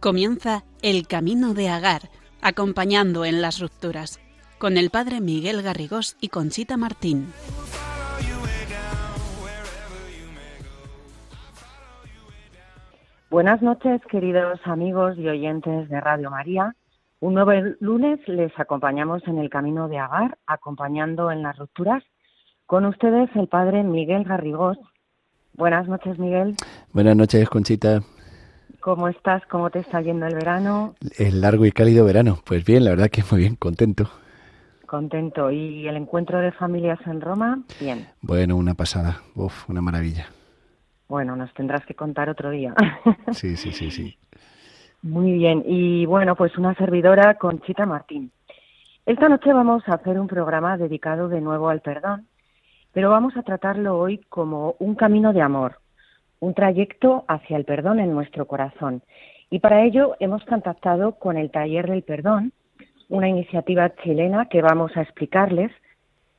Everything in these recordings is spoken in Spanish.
Comienza El Camino de Agar, acompañando en las rupturas, con el padre Miguel Garrigós y Conchita Martín. Buenas noches, queridos amigos y oyentes de Radio María. Un nuevo lunes les acompañamos en el Camino de Agar, acompañando en las rupturas. Con ustedes el padre Miguel Garrigós. Buenas noches, Miguel. Buenas noches, Conchita. ¿Cómo estás? ¿Cómo te está yendo el verano? El largo y cálido verano. Pues bien, la verdad que muy bien, contento. Contento. ¿Y el encuentro de familias en Roma? Bien. Bueno, una pasada. Uf, una maravilla. Bueno, nos tendrás que contar otro día. Sí, sí, sí, sí. Muy bien. Y bueno, pues una servidora, Conchita Martín. Esta noche vamos a hacer un programa dedicado de nuevo al perdón, pero vamos a tratarlo hoy como un camino de amor, un trayecto hacia el perdón en nuestro corazón. Y para ello hemos contactado con el Taller del Perdón, una iniciativa chilena que vamos a explicarles,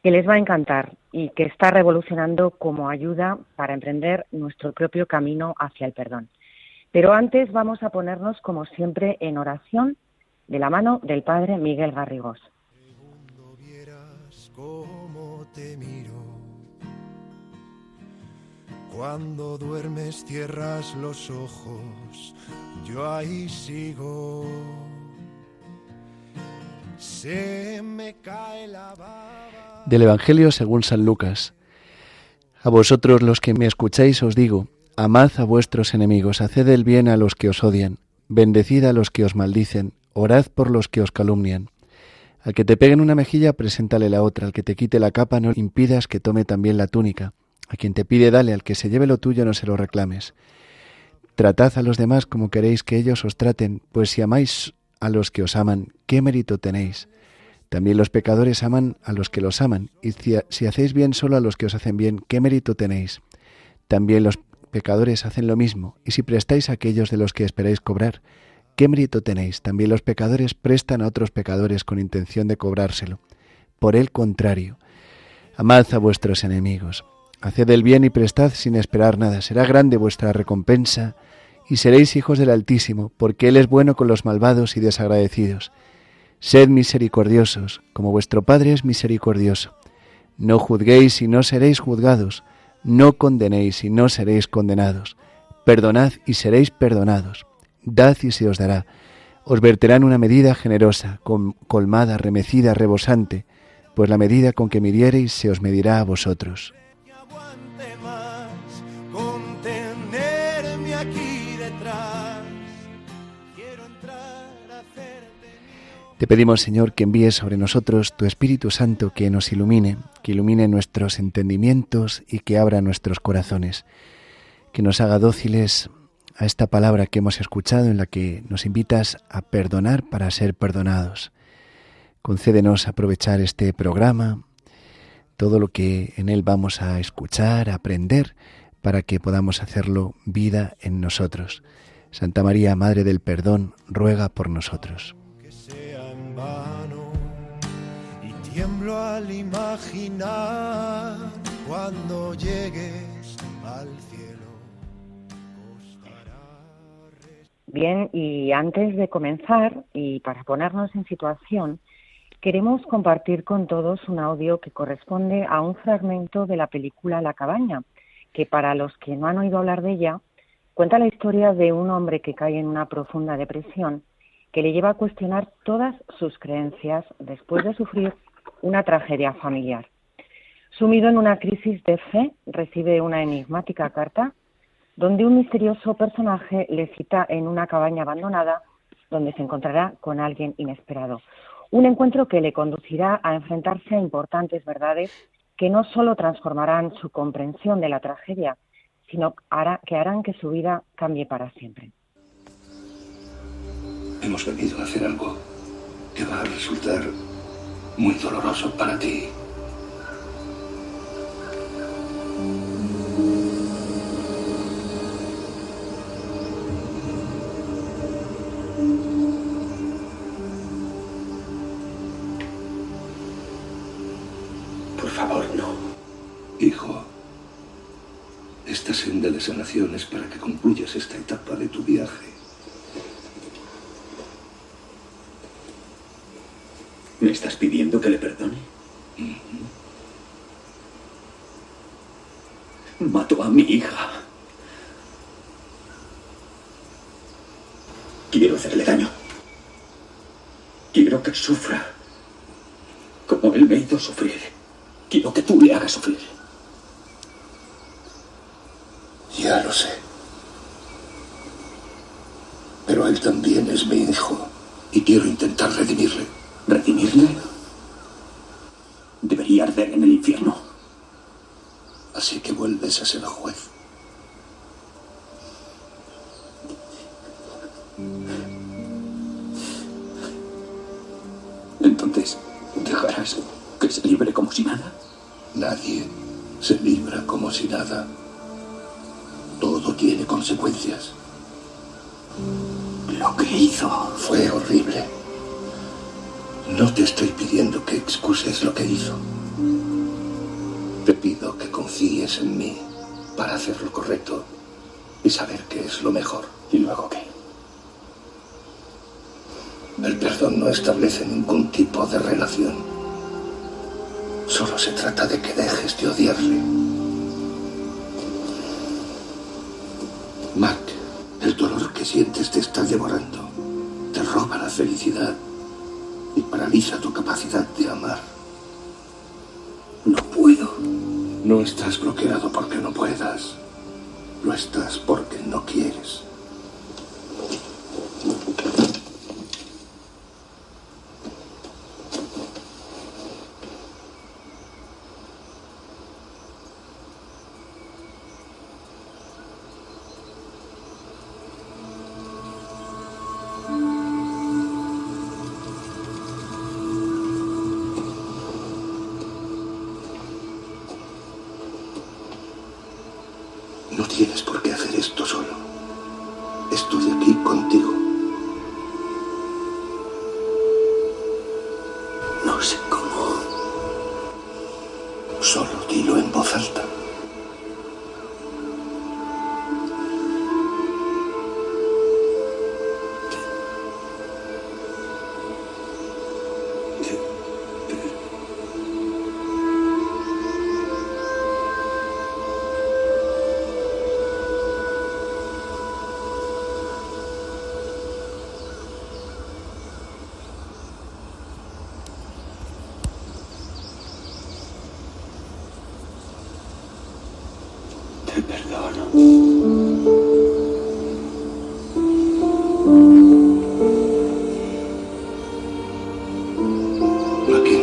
que les va a encantar y que está revolucionando como ayuda para emprender nuestro propio camino hacia el perdón. Pero antes vamos a ponernos, como siempre, en oración de la mano del Padre Miguel Garrigós. Cuando duermes cierras los ojos, yo ahí sigo. Del Evangelio según San Lucas. A vosotros los que me escucháis os digo, amad a vuestros enemigos, haced el bien a los que os odian, bendecid a los que os maldicen, orad por los que os calumnian. Al que te peguen una mejilla, preséntale la otra, al que te quite la capa, no impidas que tome también la túnica. A quien te pide dale, al que se lleve lo tuyo no se lo reclames. Tratad a los demás como queréis que ellos os traten, pues si amáis a los que os aman, ¿qué mérito tenéis? También los pecadores aman a los que los aman, y si hacéis bien solo a los que os hacen bien, ¿qué mérito tenéis? También los pecadores hacen lo mismo, y si prestáis a aquellos de los que esperáis cobrar, ¿qué mérito tenéis? También los pecadores prestan a otros pecadores con intención de cobrárselo. Por el contrario, amad a vuestros enemigos, Haced el bien y prestad sin esperar nada. Será grande vuestra recompensa y seréis hijos del Altísimo, porque Él es bueno con los malvados y desagradecidos. Sed misericordiosos, como vuestro Padre es misericordioso. No juzguéis y no seréis juzgados. No condenéis y no seréis condenados. Perdonad y seréis perdonados. Dad y se os dará. Os verterán una medida generosa, colmada, remecida, rebosante, pues la medida con que midiereis se os medirá a vosotros. Te pedimos, Señor, que envíes sobre nosotros tu Espíritu Santo que nos ilumine, que ilumine nuestros entendimientos y que abra nuestros corazones, que nos haga dóciles a esta palabra que hemos escuchado en la que nos invitas a perdonar para ser perdonados. Concédenos aprovechar este programa, todo lo que en él vamos a escuchar, a aprender, para que podamos hacerlo vida en nosotros. Santa María, Madre del Perdón, ruega por nosotros. Tiemblo al imaginar cuando llegues al cielo. Bien, y antes de comenzar y para ponernos en situación, queremos compartir con todos un audio que corresponde a un fragmento de la película La cabaña, que para los que no han oído hablar de ella, cuenta la historia de un hombre que cae en una profunda depresión que le lleva a cuestionar todas sus creencias después de sufrir una tragedia familiar. Sumido en una crisis de fe, recibe una enigmática carta donde un misterioso personaje le cita en una cabaña abandonada donde se encontrará con alguien inesperado. Un encuentro que le conducirá a enfrentarse a importantes verdades que no solo transformarán su comprensión de la tragedia, sino que harán que su vida cambie para siempre. Hemos venido a hacer algo que va a resultar muy doloroso para ti. Senda de sanación es para que concluyas esta etapa de tu viaje. ¿Me estás pidiendo que le perdone? Mató a mi hija. Quiero hacerle daño. Quiero que sufra como él me hizo sufrir. Quiero que tú le hagas sufrir. Solo se trata de que dejes de odiarle. Mac, el dolor que sientes te está devorando. Te roba la felicidad y paraliza tu capacidad de amar. No puedo. No estás bloqueado porque no puedas. Lo estás porque no quieres.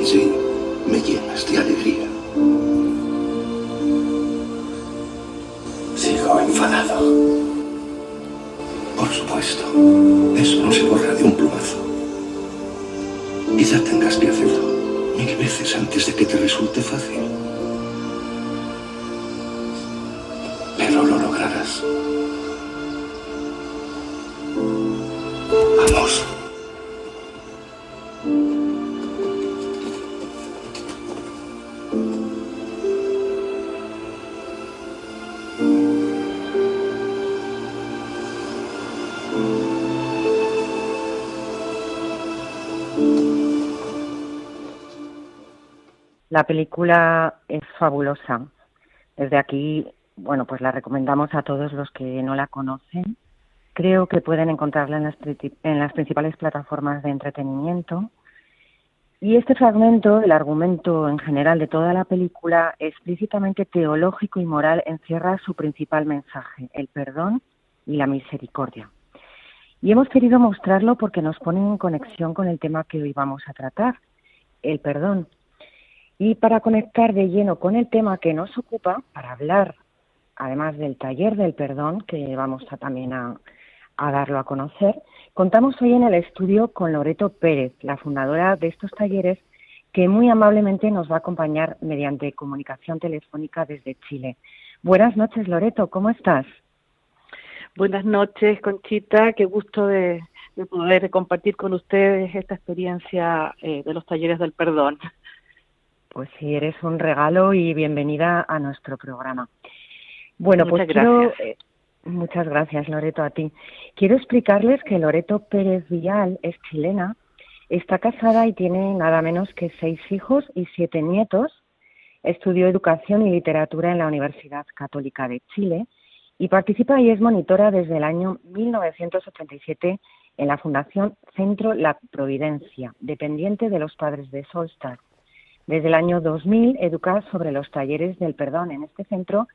Mackenzie, me llenas de alegría. La película es fabulosa. Desde aquí, bueno, pues la recomendamos a todos los que no la conocen. Creo que pueden encontrarla en las, en las principales plataformas de entretenimiento. Y este fragmento, el argumento en general de toda la película, explícitamente teológico y moral, encierra su principal mensaje, el perdón y la misericordia. Y hemos querido mostrarlo porque nos pone en conexión con el tema que hoy vamos a tratar, el perdón. Y para conectar de lleno con el tema que nos ocupa, para hablar además del taller del perdón, que vamos a también a, darlo a conocer, contamos hoy en el estudio con Loreto Pérez, la fundadora de estos talleres, que muy amablemente nos va a acompañar mediante comunicación telefónica desde Chile. Buenas noches, Loreto, ¿cómo estás? Buenas noches, Conchita. Qué gusto de, de poder compartir con ustedes esta experiencia eh, de los talleres del perdón. Pues sí, eres un regalo y bienvenida a nuestro programa. Bueno, Muchas pues quiero, gracias. eh, muchas gracias, Loreto, a ti. Quiero explicarles que Loreto Pérez Vial es chilena, está casada y tiene nada menos que seis hijos y siete nietos. Estudió educación y literatura en la Universidad Católica de Chile y participa y es monitora desde el año 1987 en la Fundación Centro La Providencia, dependiente de los padres de Solstad. Desde el año 2000 educa sobre los talleres del perdón en este centro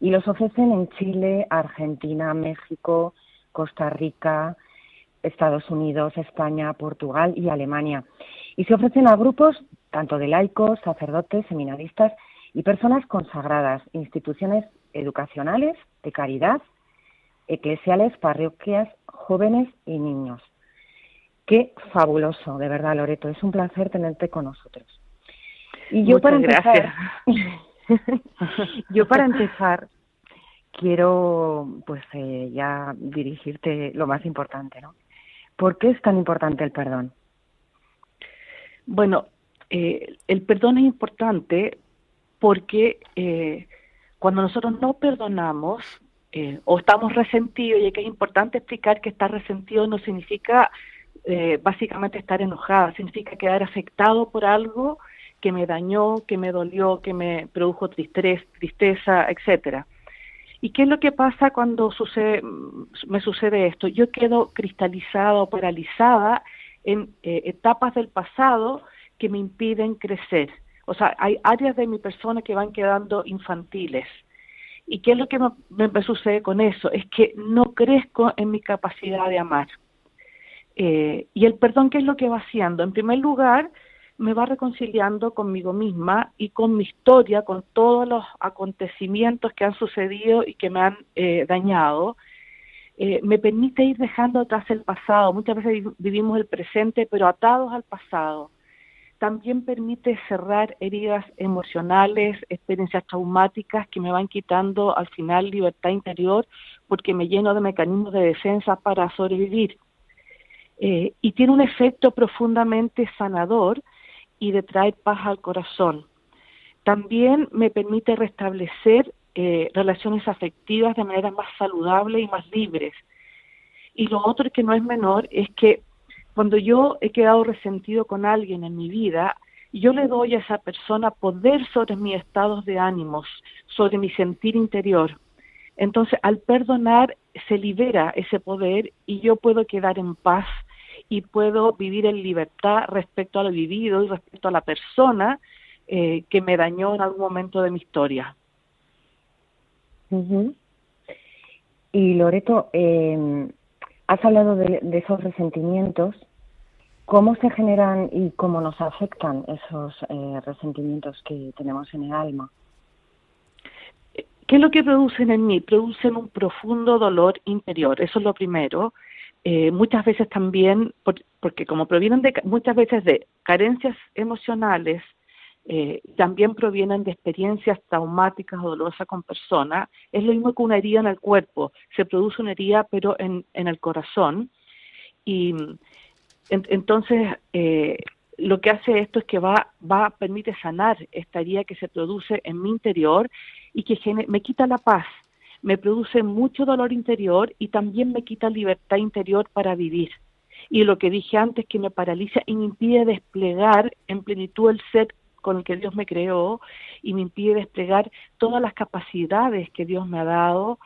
y los ofrecen en Chile, Argentina, México, Costa Rica, Estados Unidos, España, Portugal y Alemania. Y se ofrecen a grupos tanto de laicos, sacerdotes, seminaristas y personas consagradas, instituciones educacionales, de caridad, eclesiales, parroquias, jóvenes y niños. Qué fabuloso, de verdad, Loreto. Es un placer tenerte con nosotros. Y yo Muchas para empezar, gracias. yo para empezar quiero pues eh, ya dirigirte lo más importante, ¿no? ¿Por qué es tan importante el perdón? Bueno, eh, el perdón es importante porque eh, cuando nosotros no perdonamos eh, o estamos resentidos, y que es importante explicar que estar resentido no significa eh, básicamente estar enojada, significa quedar afectado por algo que me dañó, que me dolió, que me produjo tristeza, tristeza etcétera. ¿Y qué es lo que pasa cuando sucede, me sucede esto? Yo quedo cristalizada o paralizada en eh, etapas del pasado que me impiden crecer. O sea, hay áreas de mi persona que van quedando infantiles. ¿Y qué es lo que me, me sucede con eso? Es que no crezco en mi capacidad de amar. Eh, y el perdón, ¿qué es lo que va haciendo? En primer lugar, me va reconciliando conmigo misma y con mi historia, con todos los acontecimientos que han sucedido y que me han eh, dañado. Eh, me permite ir dejando atrás el pasado. Muchas veces vivimos el presente, pero atados al pasado. También permite cerrar heridas emocionales, experiencias traumáticas que me van quitando al final libertad interior porque me lleno de mecanismos de defensa para sobrevivir. Eh, y tiene un efecto profundamente sanador y de traer paz al corazón. También me permite restablecer eh, relaciones afectivas de manera más saludable y más libres. Y lo otro que no es menor es que cuando yo he quedado resentido con alguien en mi vida, yo le doy a esa persona poder sobre mis estados de ánimos, sobre mi sentir interior. Entonces, al perdonar, se libera ese poder y yo puedo quedar en paz y puedo vivir en libertad respecto a lo vivido y respecto a la persona eh, que me dañó en algún momento de mi historia. Uh -huh. Y Loreto, eh, has hablado de, de, esos resentimientos. ¿Cómo se generan y cómo nos afectan esos eh, resentimientos que tenemos en el alma? ¿Qué es lo que producen en mí? Producen un profundo dolor interior, eso es lo primero. Eh, muchas veces también, por, porque como provienen de muchas veces de carencias emocionales, eh, también provienen de experiencias traumáticas o dolorosas con personas. Es lo mismo que una herida en el cuerpo. Se produce una herida, pero en, en el corazón. Y en, entonces, eh, lo que hace esto es que va, va, permite sanar esta herida que se produce en mi interior y que me quita la paz, me produce mucho dolor interior y también me quita libertad interior para vivir. Y lo que dije antes, que me paraliza y me impide desplegar en plenitud el ser con el que Dios me creó y me impide desplegar todas las capacidades que Dios me ha dado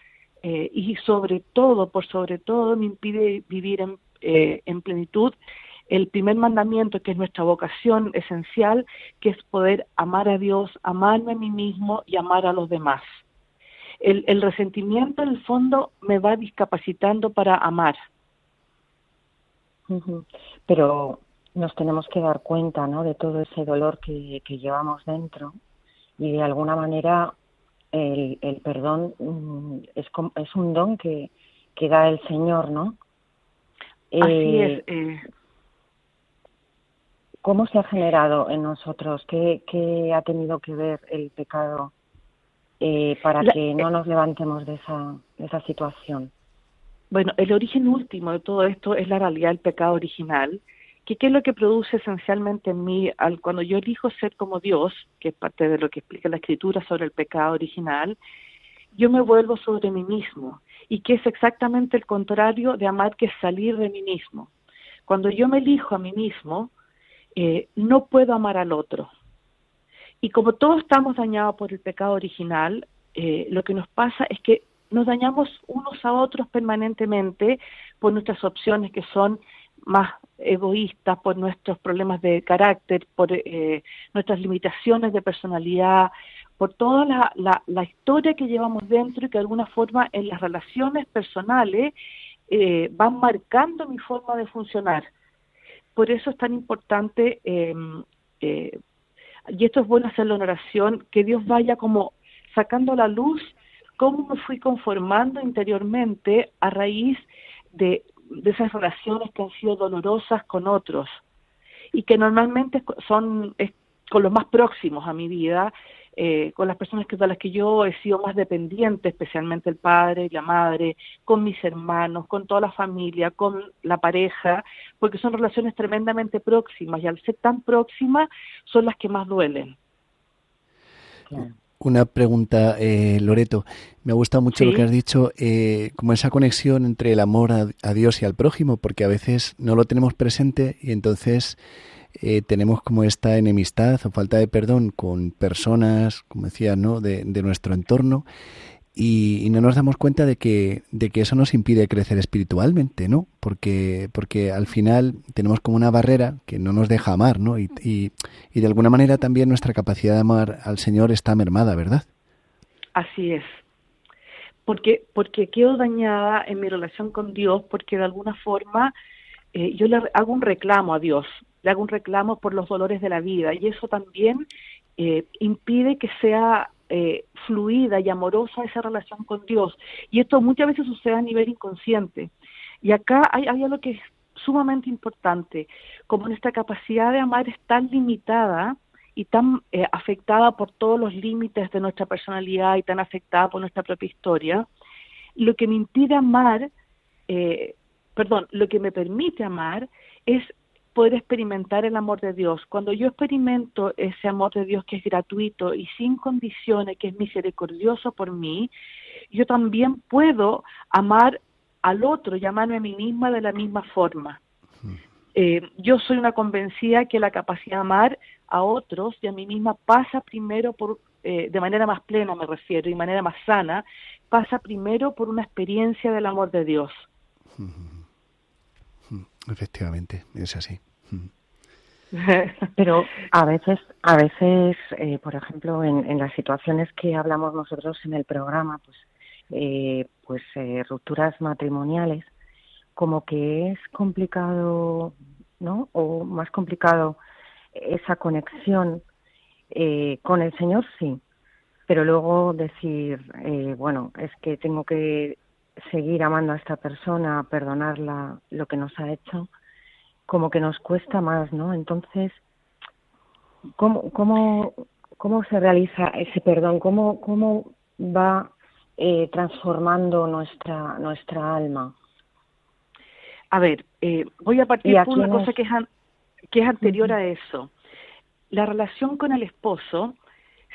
eh, y sobre todo, por sobre todo, me impide vivir en, eh, en plenitud el primer mandamiento, que es nuestra vocación esencial, que es poder amar a Dios, amarme a mí mismo y amar a los demás. El, el resentimiento, en el fondo, me va discapacitando para amar. Pero nos tenemos que dar cuenta ¿no? de todo ese dolor que, que llevamos dentro y de alguna manera el, el perdón es, es un don que, que da el Señor, ¿no? Así eh, es. Eh, ¿Cómo se ha generado en nosotros? ¿Qué, qué ha tenido que ver el pecado eh, para La, que no nos levantemos de esa, de esa situación? Bueno, el origen último de todo esto es la realidad del pecado original que qué es lo que produce esencialmente en mí al, cuando yo elijo ser como Dios, que es parte de lo que explica la escritura sobre el pecado original, yo me vuelvo sobre mí mismo y que es exactamente el contrario de amar que es salir de mí mismo. Cuando yo me elijo a mí mismo, eh, no puedo amar al otro. Y como todos estamos dañados por el pecado original, eh, lo que nos pasa es que nos dañamos unos a otros permanentemente por nuestras opciones que son más egoístas, por nuestros problemas de carácter, por eh, nuestras limitaciones de personalidad, por toda la, la, historia que llevamos dentro y que de alguna forma en las relaciones personales eh, van marcando mi forma de funcionar. Por eso es tan importante, em, eh, y esto es bueno hacerlo en oración, que Dios vaya como sacando la luz cómo me fui conformando interiormente a raíz de, de esas relaciones que han sido dolorosas con otros y que normalmente son con los más próximos a mi vida, eh, con las personas que, de las que yo he sido más dependiente, especialmente el padre y la madre, con mis hermanos, con toda la familia, con la pareja, porque son relaciones tremendamente próximas y al ser tan próximas son las que más duelen. Una pregunta, eh, Loreto. Me ha gustado mucho lo que has dicho, eh, como esa conexión entre el amor a, Dios y al prójimo, porque a veces no lo tenemos presente y entonces eh, tenemos como esta enemistad o falta de perdón con personas, como decía, ¿no? de, nuestro entorno y, no nos damos cuenta de que, de que eso nos impide crecer espiritualmente, ¿no? Porque, porque al final tenemos como una barrera que no nos deja amar, ¿no? Y, y, y de alguna manera también nuestra capacidad de amar al Señor está mermada, ¿verdad? Así es. Porque, porque quedo dañada en mi relación con Dios, porque de alguna forma eh, yo le hago un reclamo a Dios le hago un reclamo por los dolores de la vida y eso también eh, impide que sea eh, fluida y amorosa esa relación con Dios. Y esto muchas veces sucede a nivel inconsciente. Y acá hay, algo que es sumamente importante, como nuestra capacidad de amar es tan limitada y tan eh, afectada por todos los límites de nuestra personalidad y tan afectada por nuestra propia historia, lo que me impide amar, perdón, lo que me permite amar es poder experimentar el amor de Dios. Cuando yo experimento ese amor de Dios que es gratuito y sin condiciones, que es misericordioso por mí, yo también puedo amar al otro y amarme a mí misma de la misma forma. Eh, yo soy una convencida que la capacidad de amar a otros y a mí misma pasa primero por, eh, de manera más plena me refiero, y manera más sana, pasa primero por una experiencia del amor de Dios. Efectivamente, es así. Pero a veces, a veces, eh, por ejemplo, en, las situaciones que hablamos nosotros en el programa, pues, eh, pues eh, rupturas matrimoniales, como que es complicado, ¿no? O más complicado esa conexión con el Señor, sí. Pero luego decir, bueno, es que tengo que seguir amando a esta persona, perdonarla lo que nos ha hecho, como que nos cuesta más, ¿no? Entonces, ¿cómo, cómo, cómo se realiza ese perdón? ¿Cómo, cómo va eh, transformando nuestra, nuestra alma? A ver, eh, voy a partir de una cosa que es, que es anterior a eso. La relación con el esposo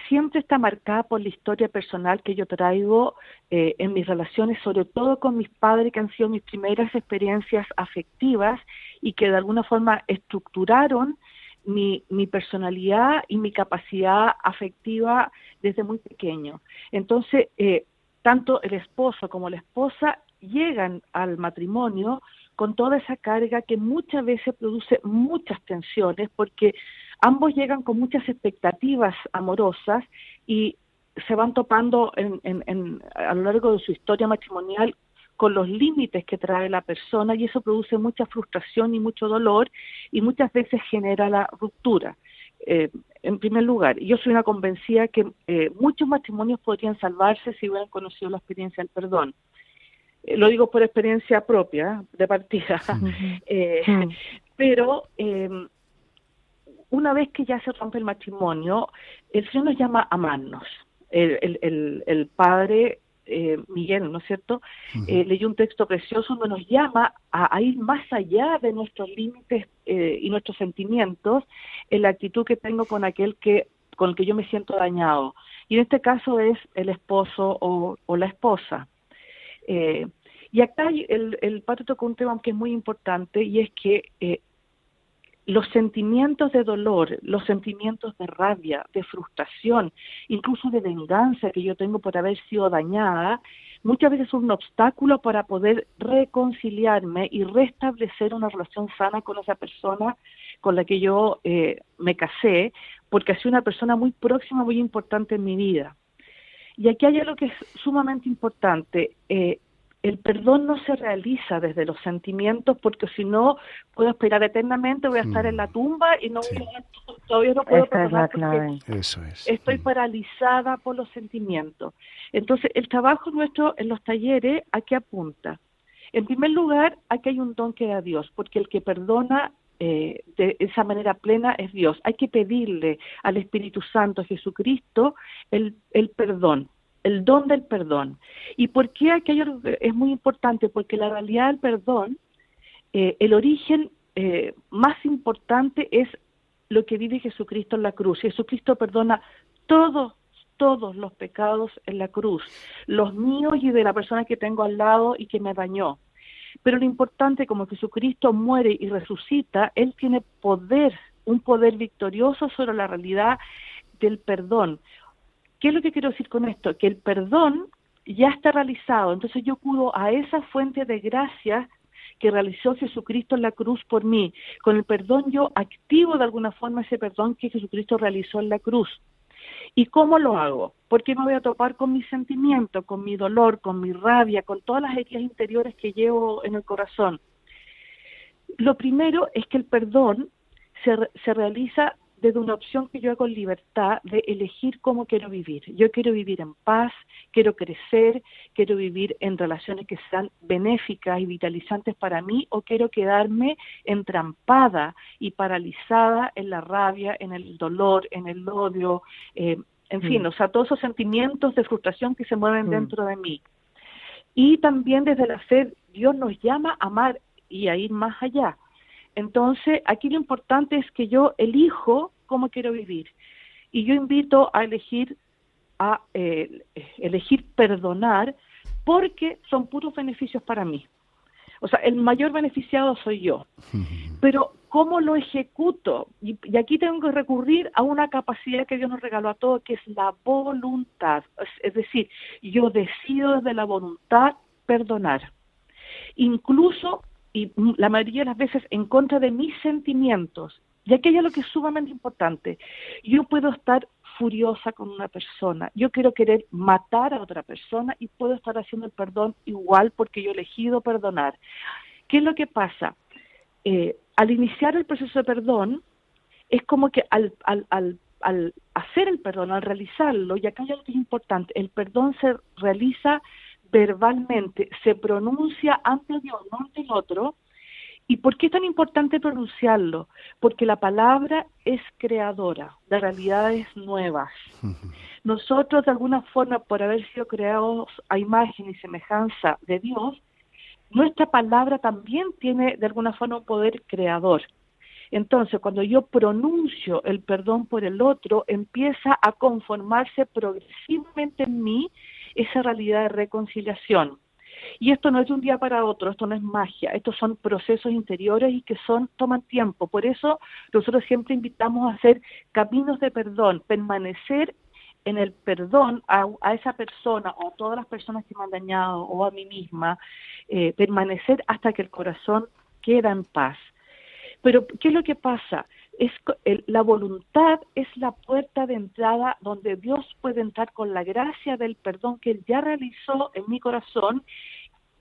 siempre está marcada por la historia personal que yo traigo eh, en mis relaciones, sobre todo con mis padres, que han sido mis primeras experiencias afectivas y que de alguna forma estructuraron mi, mi personalidad y mi capacidad afectiva desde muy pequeño. Entonces, eh, tanto el esposo como la esposa llegan al matrimonio con toda esa carga que muchas veces produce muchas tensiones porque ambos llegan con muchas expectativas amorosas y se van topando en, a lo largo de su historia matrimonial con los límites que trae la persona y eso produce mucha frustración y mucho dolor y muchas veces genera la ruptura. Eh, en primer lugar, yo soy una convencida que eh, muchos matrimonios podrían salvarse si hubieran conocido la experiencia del perdón. Eh, lo digo por experiencia propia, de partida. pero una vez que ya se rompe el matrimonio, el Señor nos llama a amarnos. El, el, el, padre eh, Miguel, ¿no es cierto? Eh, leyó un texto precioso donde nos llama a, ir más allá de nuestros límites eh, y nuestros sentimientos en la actitud que tengo con aquel que con el que yo me siento dañado. Y en este caso es el esposo o, o la esposa. y acá el, el padre tocó un tema que es muy importante y es que los sentimientos de dolor, los sentimientos de rabia, de frustración, incluso de venganza que yo tengo por haber sido dañada, muchas veces son un obstáculo para poder reconciliarme y restablecer una relación sana con esa persona con la que yo eh, me casé, porque ha sido una persona muy próxima, muy importante en mi vida. Y aquí hay algo que es sumamente importante. Eh, el perdón no se realiza desde los sentimientos porque si no puedo esperar eternamente, voy a estar en la mm. tumba y no todavía no puedo perdonar Eso es. estoy mm. paralizada por los sentimientos. Entonces, el trabajo nuestro en los talleres, ¿a qué apunta? En primer lugar, aquí hay un don que da Dios, porque el que perdona eh, de esa manera plena es Dios. Hay que pedirle al Espíritu Santo, a Jesucristo, el, el perdón el don del perdón. ¿Y por qué aquello es muy importante? Porque la realidad del perdón, eh, el origen eh, más importante es lo que vive Jesucristo en la cruz. Jesucristo perdona todos, todos los pecados en la cruz, los míos y de la persona que tengo al lado y que me dañó. Pero lo importante, como Jesucristo muere y resucita, Él tiene poder, un poder victorioso sobre la realidad del perdón. ¿Qué es lo que quiero decir con esto? Que el perdón ya está realizado, entonces yo acudo a esa fuente de gracia que realizó Jesucristo en la cruz por mí. Con el perdón yo activo de alguna forma ese perdón que Jesucristo realizó en la cruz. ¿Y cómo lo hago? Porque me voy a topar con mi sentimiento, con mi dolor, con mi rabia, con todas las heridas interiores que llevo en el corazón. Lo primero es que el perdón se, se realiza desde una opción que yo hago en libertad de elegir cómo quiero vivir. Yo quiero vivir en paz, quiero crecer, quiero vivir en relaciones que sean benéficas y vitalizantes para mí o quiero quedarme entrampada y paralizada en la rabia, en el dolor, en el odio, eh, en fin, mm. o sea, todos esos sentimientos de frustración que se mueven mm. dentro de mí. Y también desde la fe, Dios nos llama a amar y a ir más allá. Entonces, aquí lo importante es que yo elijo cómo quiero vivir. Y yo invito a elegir, a eh, elegir perdonar porque son puros beneficios para mí. O sea, el mayor beneficiado soy yo. Pero ¿cómo lo ejecuto? Y, aquí tengo que recurrir a una capacidad que Dios nos regaló a todos, que es la voluntad. es decir, yo decido desde la voluntad perdonar. Incluso y la mayoría de las veces en contra de mis sentimientos. Y aquello es lo que es sumamente importante. Yo puedo estar furiosa con una persona, yo quiero querer matar a otra persona y puedo estar haciendo el perdón igual porque yo he elegido perdonar. ¿Qué es lo que pasa? Eh, al iniciar el proceso de perdón, es como que al, al, al, al hacer el perdón, al realizarlo, y acá hay algo que es importante, el perdón se realiza verbalmente se pronuncia ante Dios, no ante el otro. ¿Y por qué es tan importante pronunciarlo? Porque la palabra es creadora de realidades nuevas. Nosotros, de alguna forma, por haber sido creados a imagen y semejanza de Dios, nuestra palabra también tiene, de alguna forma, un poder creador. Entonces, cuando yo pronuncio el perdón por el otro, empieza a conformarse progresivamente en mí esa realidad de reconciliación. Y esto no es de un día para otro, esto no es magia, estos son procesos interiores y que son toman tiempo. Por eso nosotros siempre invitamos a hacer caminos de perdón, permanecer en el perdón a, esa persona o a todas las personas que me han dañado o a mí misma, eh, permanecer hasta que el corazón queda en paz. Pero, ¿qué es lo que pasa? Es la voluntad es la puerta de entrada donde Dios puede entrar con la gracia del perdón que Él ya realizó en mi corazón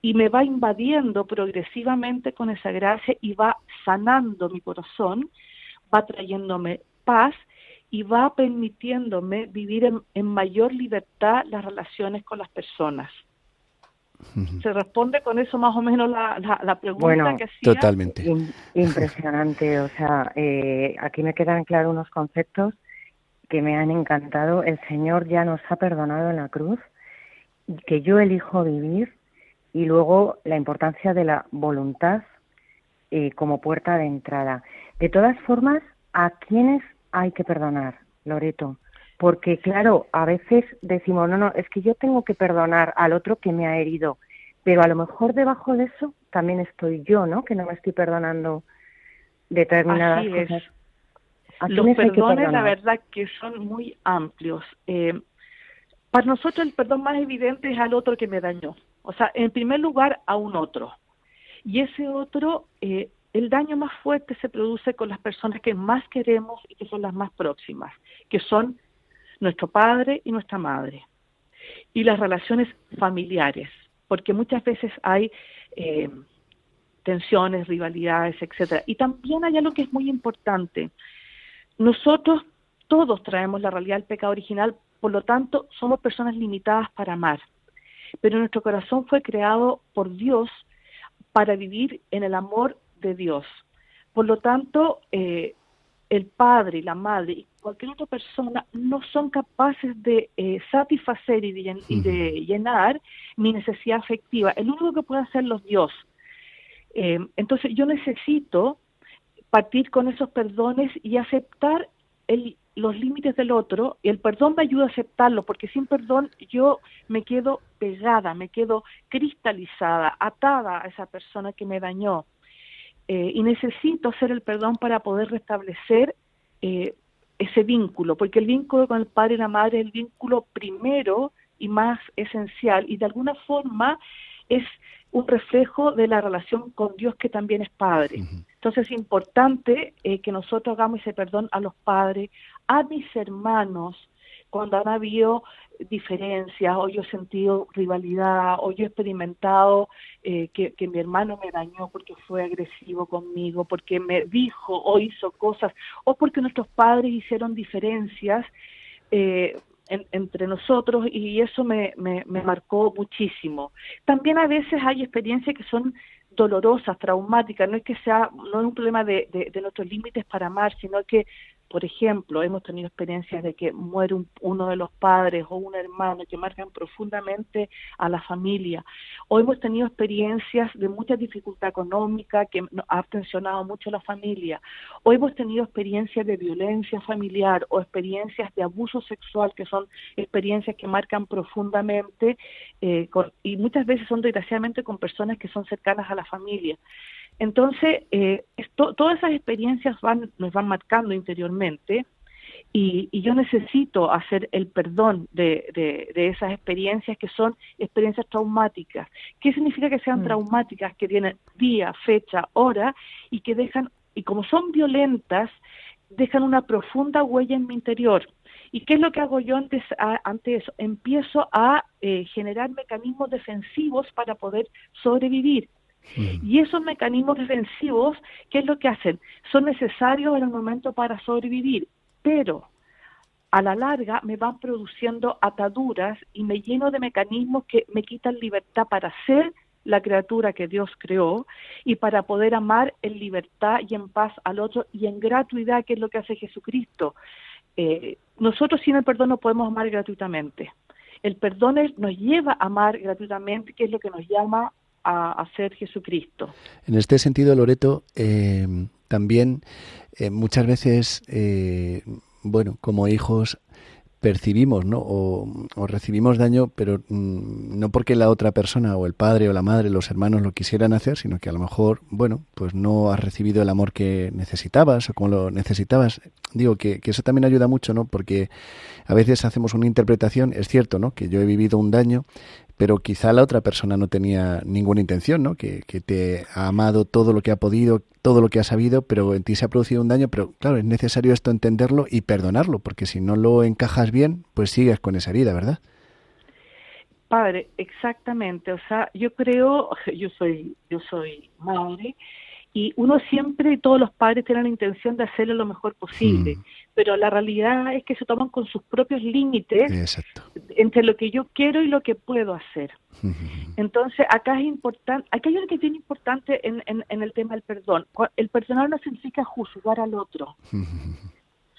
y me va invadiendo progresivamente con esa gracia y va sanando mi corazón, va trayéndome paz y va permitiéndome vivir en, en mayor libertad las relaciones con las personas. ¿Se responde con eso más o menos la, la, pregunta que hacía? Totalmente. impresionante. O sea, eh, aquí me quedan claros unos conceptos que me han encantado. El Señor ya nos ha perdonado en la cruz que yo elijo vivir y luego la importancia de la voluntad eh, como puerta de entrada. De todas formas, ¿a quiénes hay que perdonar, Loreto? Porque, claro, a veces decimos, no, no, es que yo tengo que perdonar al otro que me ha herido, pero a lo mejor debajo de eso también estoy yo, ¿no? Que no me estoy perdonando determinadas Así cosas. Es. ¿A Los perdones, la verdad, que son muy amplios. Eh, para nosotros el perdón más evidente es al otro que me dañó. O sea, en primer lugar, a un otro. Y ese otro, eh, el daño más fuerte se produce con las personas que más queremos y que son las más próximas, que son nuestro padre y nuestra madre. Y las relaciones familiares, porque muchas veces hay eh, tensiones, rivalidades, etcétera. Y también hay algo que es muy importante. Nosotros todos traemos la realidad del pecado original, por lo tanto, somos personas limitadas para amar. Pero nuestro corazón fue creado por Dios para vivir en el amor de Dios. Por lo tanto, eh, el padre y la madre cualquier otra persona no son capaces de eh, satisfacer y de, llen- y de llenar mi necesidad afectiva. El único que puede hacerlo es Dios. Eh, entonces yo necesito partir con esos perdones y aceptar el- los límites del otro. Y el perdón me ayuda a aceptarlo, porque sin perdón yo me quedo pegada, me quedo cristalizada, atada a esa persona que me dañó. Eh, y necesito hacer el perdón para poder restablecer eh, ese vínculo, porque el vínculo con el padre y la madre es el vínculo primero y más esencial, y de alguna forma es un reflejo de la relación con Dios que también es padre. Entonces es importante eh, que nosotros hagamos ese perdón a los padres, a mis hermanos, cuando han habido diferencias o yo he sentido rivalidad o yo he experimentado eh, que, mi hermano me dañó porque fue agresivo conmigo, porque me dijo o hizo cosas o porque nuestros padres hicieron diferencias eh, en- entre nosotros y eso me, me, me marcó muchísimo. También a veces hay experiencias que son dolorosas, traumáticas, no es que sea, no es un problema de, de, de nuestros límites para amar, sino que, por ejemplo, hemos tenido experiencias de que muere un- uno de los padres o un hermano que marcan profundamente a la familia, o hemos tenido experiencias de mucha dificultad económica que ha tensionado mucho a la familia, o hemos tenido experiencias de violencia familiar o experiencias de abuso sexual, que son experiencias que marcan profundamente eh, y muchas veces son desgraciadamente con personas que son cercanas a la familia. Entonces, eh, esto- todas esas experiencias van, nos van marcando interiormente y, y yo necesito hacer el perdón de, de- de esas experiencias que son experiencias traumáticas. ¿Qué significa que sean Mm. traumáticas? Que tienen día, fecha, hora y que dejan, y como son violentas, dejan una profunda huella en mi interior. ¿Y qué es lo que hago yo antes a- ante eso? Empiezo a eh, generar mecanismos defensivos para poder sobrevivir. Y esos mecanismos defensivos, ¿qué es lo que hacen? Son necesarios en el momento para sobrevivir, pero a la larga me van produciendo ataduras y me lleno de mecanismos que me quitan libertad para ser la criatura que Dios creó y para poder amar en libertad y en paz al otro y en gratuidad, que es lo que hace Jesucristo. Eh, nosotros sin el perdón no podemos amar gratuitamente. El perdón nos lleva a amar gratuitamente, que es lo que nos llama a, ser Jesucristo. En este sentido, Loreto, eh, también eh, muchas veces, eh, bueno, como hijos percibimos, ¿no? O, recibimos daño, pero mm, no porque la otra persona o el padre o la madre, los hermanos lo quisieran hacer, sino que a lo mejor, bueno, pues no has recibido el amor que necesitabas o como lo necesitabas. Digo que eso también ayuda mucho, ¿no? Porque a veces hacemos una interpretación, es cierto, ¿no? Que yo he vivido un daño, pero quizá la otra persona no tenía ninguna intención, ¿no? Que, que te ha amado todo lo que ha podido, todo lo que ha sabido, pero en ti se ha producido un daño, pero claro, es necesario esto entenderlo y perdonarlo, porque si no lo encajas bien, pues sigues con esa herida, ¿verdad? Padre, exactamente. O sea, yo creo, yo soy, yo soy madre y uno siempre, y todos los padres tienen la intención de hacerlo lo mejor posible, Mm. pero la realidad es que se toman con sus propios límites Exacto. entre lo que yo quiero y lo que puedo hacer. Entonces, acá es importante, aquí hay algo que es bien importante en, en, en el tema del perdón. El perdonar no significa juzgar al otro,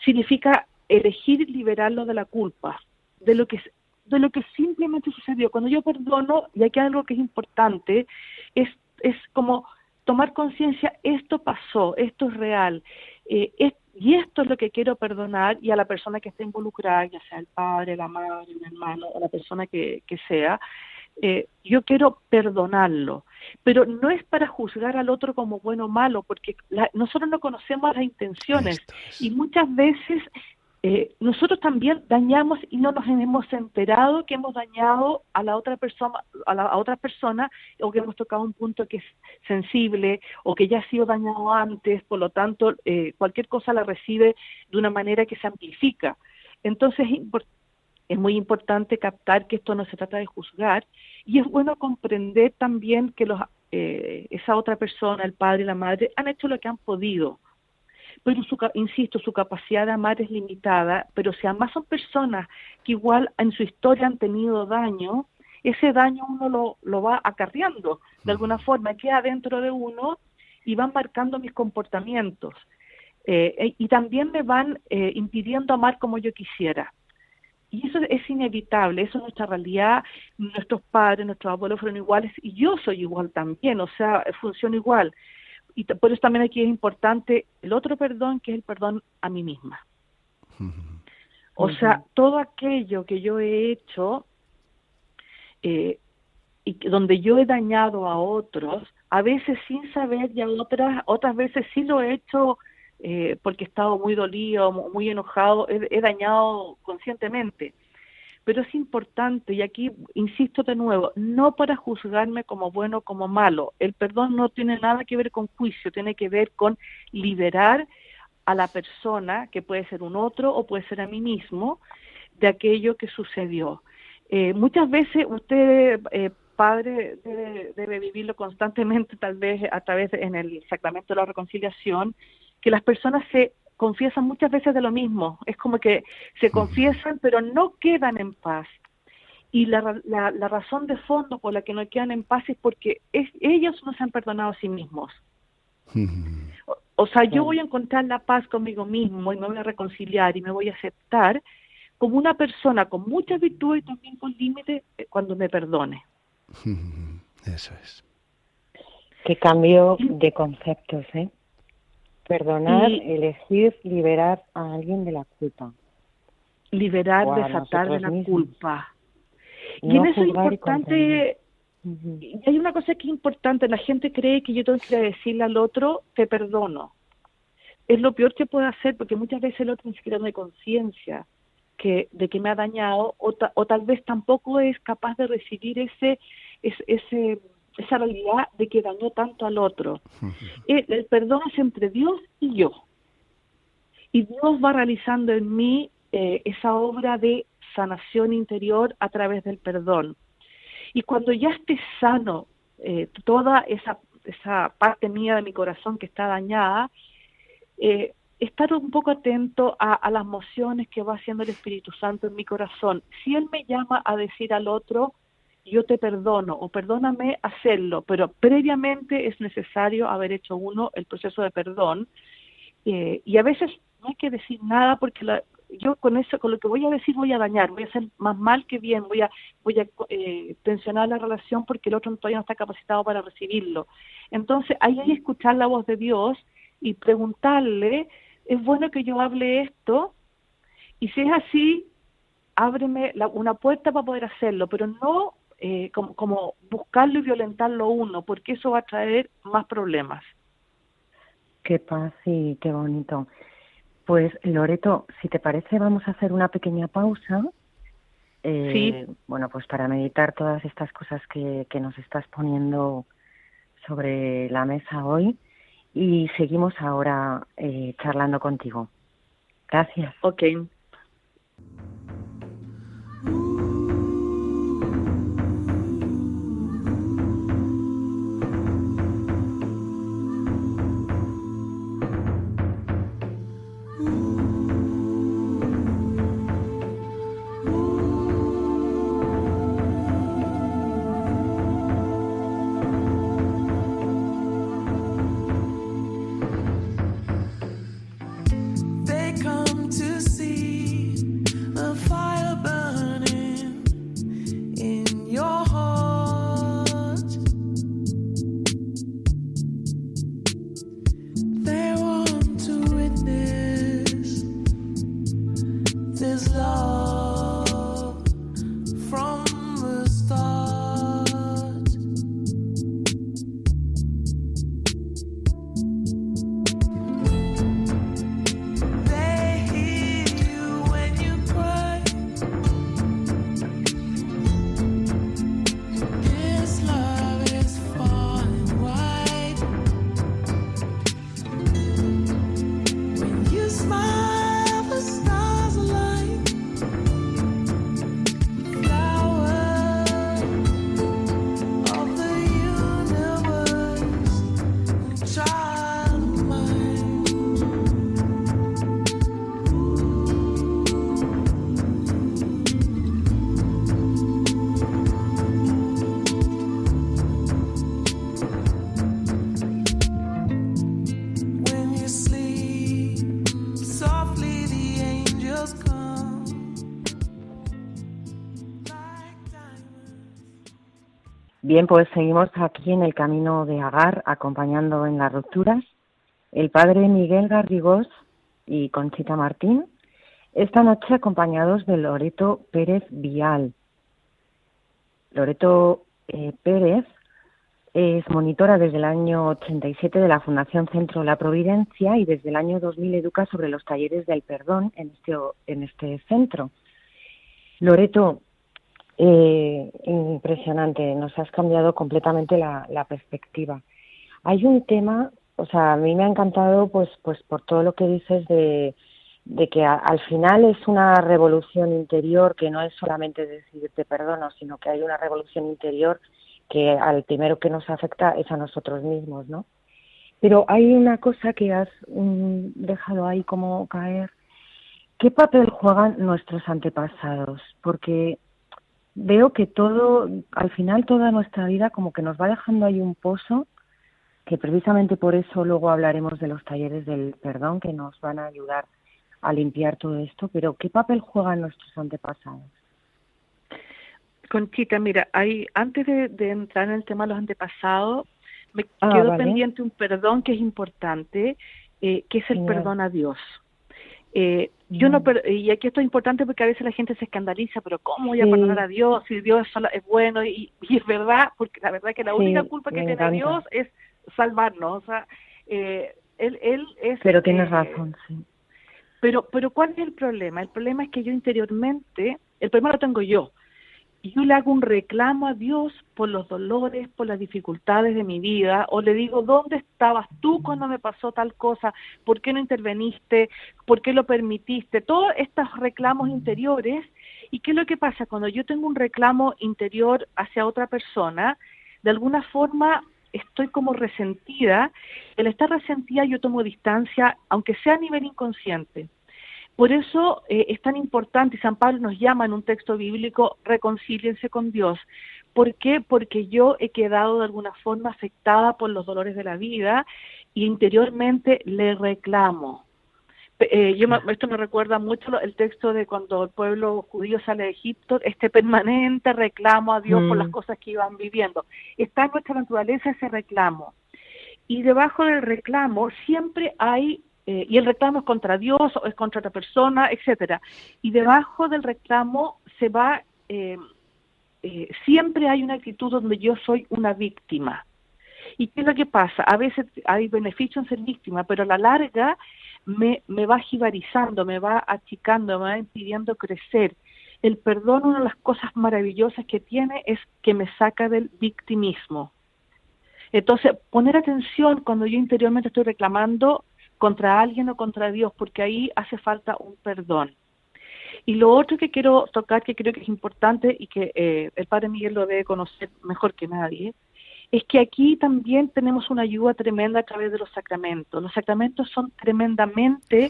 significa elegir liberarlo de la culpa, de lo que de lo que simplemente sucedió. Cuando yo perdono, y aquí hay algo que es importante, es, es como tomar conciencia, esto pasó, esto es real, eh, y esto es lo que quiero perdonar y a la persona que esté involucrada, ya sea el padre, la madre, el hermano o la persona que, que sea, eh, yo quiero perdonarlo, pero no es para juzgar al otro como bueno o malo, porque nosotros no conocemos las intenciones. Y muchas veces eh, nosotros también dañamos y no nos hemos enterado que hemos dañado a la otra persona, a la otra persona o que hemos tocado un punto que es sensible o que ya ha sido dañado antes, por lo tanto eh, cualquier cosa la recibe de una manera que se amplifica. Entonces es muy importante captar que esto no se trata de juzgar y es bueno comprender también que los, eh, esa otra persona, el padre y la madre, han hecho lo que han podido pero su, insisto, su capacidad de amar es limitada, pero si además son personas que igual en su historia han tenido daño, ese daño uno lo, lo va acarreando de alguna forma, queda dentro de uno y van marcando mis comportamientos. Eh, e, y también me van eh, impidiendo amar como yo quisiera. Y eso es inevitable, eso es nuestra realidad, nuestros padres, nuestros abuelos fueron iguales y yo soy igual también, o sea, funciona igual y por eso también aquí es importante el otro perdón, que es el perdón a mí misma. O sea, todo aquello que yo he hecho eh, y donde yo he dañado a otros, a veces sin saber y a otras, otras veces sí lo he hecho eh, porque he estado muy dolido, muy enojado, he dañado conscientemente pero es importante, y aquí insisto de nuevo, no para juzgarme como bueno o como malo. El perdón no tiene nada que ver con juicio, tiene que ver con liberar a la persona, que puede ser un otro o puede ser a mí mismo, de aquello que sucedió. Eh, muchas veces usted, eh, padre, debe, debe, vivirlo constantemente, tal vez a través de, en el sacramento de la reconciliación, que las personas se confiesan muchas veces de lo mismo. Es como que se confiesan, pero no quedan en paz. Y la, la, razón de fondo por la que no quedan en paz es porque ellos no se han perdonado a sí mismos. o, sea, yo voy a encontrar la paz conmigo mismo y me voy a reconciliar y me voy a aceptar como una persona con mucha virtud y también con límites eh, cuando me perdone. Eso es. Qué cambio de conceptos, ¿eh? Perdonar, elegir, liberar a alguien de la culpa. Liberar, desatar de la culpa. y en eso es importante, y hay una cosa que es importante, la gente cree que yo tengo que decirle al otro, te perdono. Es lo peor que puedo hacer porque muchas veces el otro ni siquiera tiene conciencia que, de que me ha dañado o, o tal vez tampoco es capaz de recibir ese, ese, ese esa realidad de que dañó tanto al otro. El, perdón es entre Dios y yo. Y Dios va realizando en mí eh, esa obra de sanación interior a través del perdón. Y cuando ya esté sano eh, toda esa, esa parte mía de mi corazón que está dañada, eh, estar un poco atento a, a, las mociones que va haciendo el Espíritu Santo en mi corazón. Si Él me llama a decir al otro, yo te perdono o perdóname hacerlo, pero previamente es necesario haber hecho uno el proceso de perdón eh, y a veces no hay que decir nada porque yo con eso, con lo que voy a decir voy a dañar, voy a hacer más mal que bien, voy a, voy a eh, tensionar la relación porque el otro todavía no está capacitado para recibirlo. Entonces ahí hay que escuchar la voz de Dios y preguntarle, es bueno que yo hable esto y si es así, ábreme una puerta para poder hacerlo, pero no eh, como, buscarlo y violentarlo uno, porque eso va a traer más problemas. Qué paz y qué bonito. Pues Loreto, si te parece, vamos a hacer una pequeña pausa. Eh, sí. Bueno, pues para meditar todas estas cosas que, que nos estás poniendo sobre la mesa hoy y seguimos ahora eh, charlando contigo. Gracias. Ok. Bien, pues seguimos aquí en el camino de Agar, acompañando en las rupturas el padre Miguel Garrigós y Conchita Martín, esta noche acompañados de Loreto Pérez Vial. Loreto eh, Pérez es monitora desde el año 87 de la Fundación Centro La Providencia y desde el año 2000 educa sobre los talleres del perdón en este, en este centro. Loreto, eh, impresionante, nos has cambiado completamente la, perspectiva. Hay un tema o sea, a mí me ha encantado pues, pues por todo lo que dices de, de que al final es una revolución interior que no es solamente decir te perdono, sino que hay una revolución interior que al primero que nos afecta es a nosotros mismos, ¿no? Pero hay una cosa que has mm, dejado ahí como caer. ¿Qué papel juegan nuestros antepasados? Porque veo que todo, al final toda nuestra vida como que nos va dejando ahí un pozo que precisamente por eso luego hablaremos de los talleres del perdón que nos van a ayudar a limpiar todo esto, pero ¿qué papel juegan nuestros antepasados? Conchita, mira, hay, antes de, entrar en el tema de los antepasados, me ah, quedo pendiente un perdón que es importante, eh, que es el perdón a Dios. Eh, yo no, mm. y aquí esto es importante porque a veces la gente se escandaliza, pero ¿cómo voy a perdonar a Dios si Dios es bueno? Y, es verdad, porque la verdad que la única culpa que tiene Dios es salvarnos. O sea, eh, él, él es... Pero tienes eh, razón, sí. Pero, pero ¿cuál es el problema? El problema es que yo interiormente, el problema lo tengo yo. Y yo le hago un reclamo a Dios por los dolores, por las dificultades de mi vida, o le digo, ¿dónde estabas tú cuando me pasó tal cosa? ¿Por qué no interveniste? ¿Por qué lo permitiste? Todos estos reclamos interiores. ¿Y qué es lo que pasa? Cuando yo tengo un reclamo interior hacia otra persona, de alguna forma estoy como resentida, el estar resentida yo tomo distancia, aunque sea a nivel inconsciente. Por eso eh, es tan importante, y San Pablo nos llama en un texto bíblico, reconcíliense con Dios. ¿Por qué? Porque yo he quedado de alguna forma afectada por los dolores de la vida y interiormente le reclamo. Eh, yo esto me recuerda mucho el texto de cuando el pueblo judío sale de Egipto, este permanente reclamo a Dios por las mm. cosas que iban viviendo. Está en nuestra naturaleza ese reclamo. Y debajo del reclamo siempre hay, eh, y el reclamo es contra Dios o es contra otra persona, etcétera. Y debajo del reclamo se va, eh, siempre hay una actitud donde yo soy una víctima. ¿Y qué es lo que pasa? A veces hay beneficio en ser víctima, pero a la larga me, me va jibarizando, me va achicando, me va impidiendo crecer. El perdón, una de las cosas maravillosas que tiene es que me saca del victimismo. Entonces, poner atención cuando yo interiormente estoy reclamando contra alguien o contra Dios, porque ahí hace falta un perdón. Y lo otro que quiero tocar, que creo que es importante y que eh, el Padre Miguel lo debe conocer mejor que nadie, es que aquí también tenemos una ayuda tremenda a través de los sacramentos. Los sacramentos son tremendamente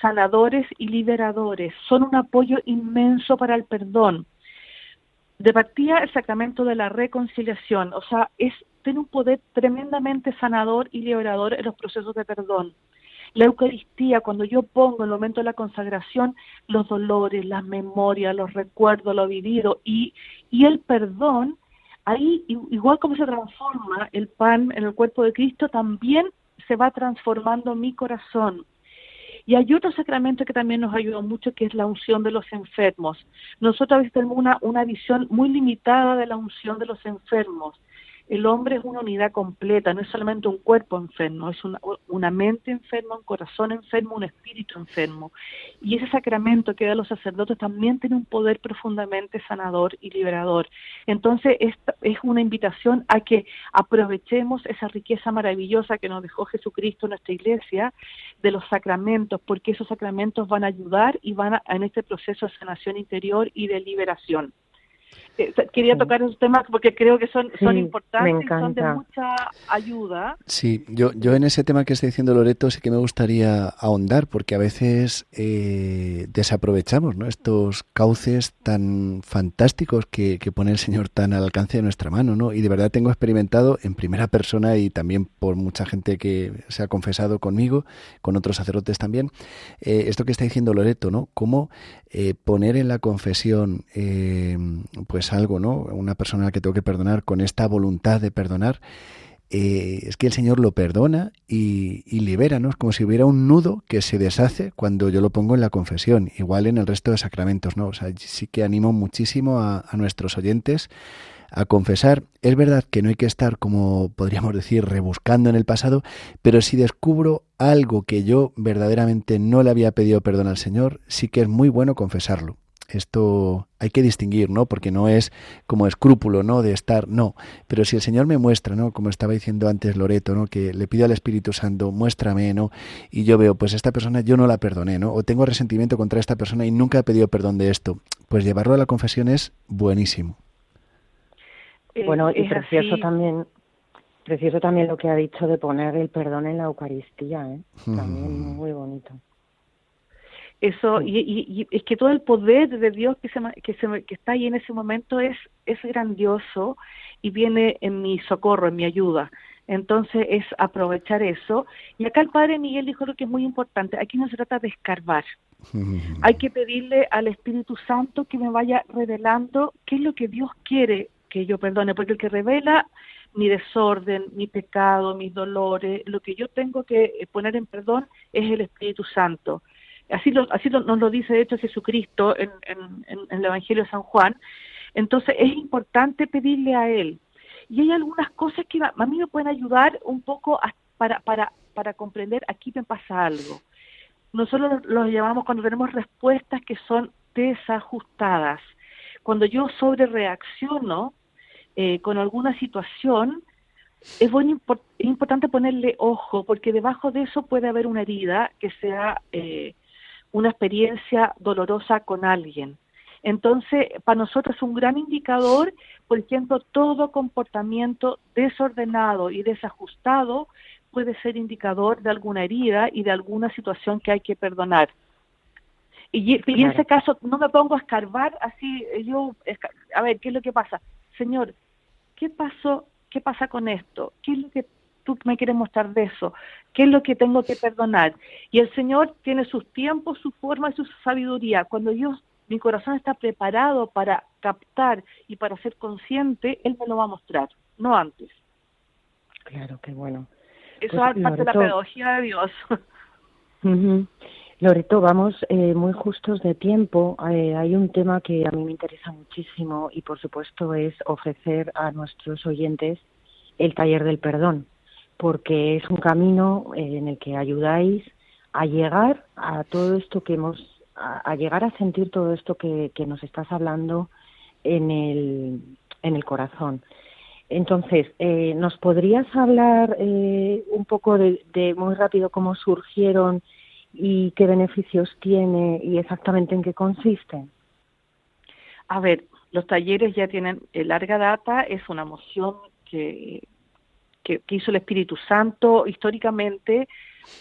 sanadores y liberadores, son un apoyo inmenso para el perdón. De partida el sacramento de la reconciliación, o sea, es tiene un poder tremendamente sanador y liberador en los procesos de perdón. La Eucaristía, cuando yo pongo en el momento de la consagración los dolores, las memorias, los recuerdos, lo vivido y, el perdón, ahí igual como se transforma el pan en el cuerpo de Cristo, también se va transformando mi corazón. Y hay otro sacramento que también nos ayuda mucho, que es la unción de los enfermos. Nosotros a veces tenemos una, una visión muy limitada de la unción de los enfermos el hombre es una unidad completa, no es solamente un cuerpo enfermo, es una, mente enferma, un corazón enfermo, un espíritu enfermo. Y ese sacramento que da a los sacerdotes también tiene un poder profundamente sanador y liberador. Entonces, esta es una invitación a que aprovechemos esa riqueza maravillosa que nos dejó Jesucristo en nuestra iglesia de los sacramentos, porque esos sacramentos van a ayudar y van a, en este proceso de sanación interior y de liberación. Eh, quería tocar esos temas porque creo que son, son importantes y son de mucha ayuda. Sí, yo, yo en ese tema que está diciendo Loreto sí que me gustaría ahondar porque a veces eh, desaprovechamos ¿no? estos cauces tan fantásticos que, que, pone el Señor tan al alcance de nuestra mano. ¿no? Y de verdad tengo experimentado en primera persona y también por mucha gente que se ha confesado conmigo, con otros sacerdotes también, eh, esto que está diciendo Loreto, ¿no? Cómo poner en la confesión pues algo, ¿no? Una persona a la que tengo que perdonar con esta voluntad de perdonar, eh, es que el Señor lo perdona y, libera, ¿no? Es como si hubiera un nudo que se deshace cuando yo lo pongo en la confesión, igual en el resto de sacramentos, ¿no? O sea, sí que animo muchísimo a, a nuestros oyentes a confesar. Es verdad que no hay que estar, como podríamos decir, rebuscando en el pasado, pero si descubro algo que yo verdaderamente no le había pedido perdón al Señor, sí que es muy bueno confesarlo. Esto hay que distinguir, ¿no? Porque no es como escrúpulo, ¿no? De estar, no. Pero si el Señor me muestra, ¿no? Como estaba diciendo antes Loreto, ¿no? Que le pido al Espíritu Santo, muéstrame, ¿no? Y yo veo, pues esta persona yo no la perdoné, ¿no? O tengo resentimiento contra esta persona y nunca he pedido perdón de esto. Pues llevarlo a la confesión es buenísimo. Bueno, y precioso también, precioso también lo que ha dicho de poner el perdón en la Eucaristía, ¿eh? También muy bonito. Eso, y, y, es que todo el poder de Dios que, se, que, se, que está ahí en ese momento es, es grandioso y viene en mi socorro, en mi ayuda. Entonces es aprovechar eso. Y acá el Padre Miguel dijo lo que es muy importante. Aquí no se trata de escarbar. Hay que pedirle al Espíritu Santo que me vaya revelando qué es lo que Dios quiere que yo perdone, porque el que revela mi desorden, mi pecado, mis dolores, lo que yo tengo que poner en perdón es el Espíritu Santo. Así, lo, así nos lo dice de hecho Jesucristo en, el Evangelio de San Juan. Entonces es importante pedirle a Él. Y hay algunas cosas que a mí me pueden ayudar un poco para, para, para comprender aquí me pasa algo. Nosotros los llamamos cuando tenemos respuestas que son desajustadas. Cuando yo sobre reacciono eh, con alguna situación, es, bueno, es importante ponerle ojo, porque debajo de eso puede haber una herida que sea eh, una experiencia dolorosa con alguien. Entonces, para nosotros es un gran indicador, por ejemplo, todo comportamiento desordenado y desajustado puede ser indicador de alguna herida y de alguna situación que hay que perdonar. Y, en ese caso no me pongo a escarbar así, yo, a ver, ¿qué es lo que pasa? Señor, ¿qué pasó? ¿Qué pasa con esto? ¿Qué es lo que tú me quieres mostrar de eso? ¿Qué es lo que tengo que perdonar? Y el Señor tiene sus tiempos, su forma y su sabiduría. Cuando yo, mi corazón está preparado para captar y para ser consciente, Él me lo va a mostrar, no antes. Claro, qué bueno. Eso pues, es parte de la pedagogía de Dios. Loreto, vamos eh, muy justos de tiempo. Eh, hay un tema que a mí me interesa muchísimo y, por supuesto, es ofrecer a nuestros oyentes el taller del perdón, porque es un camino eh, en el que ayudáis a llegar a todo esto que hemos, a, llegar a sentir todo esto que, nos estás hablando en el, en el corazón. Entonces, ¿nos podrías hablar un poco de, muy rápido cómo surgieron y qué beneficios tiene y exactamente en qué consiste? A ver, los talleres ya tienen eh, larga data, es una moción que, que, hizo el Espíritu Santo históricamente,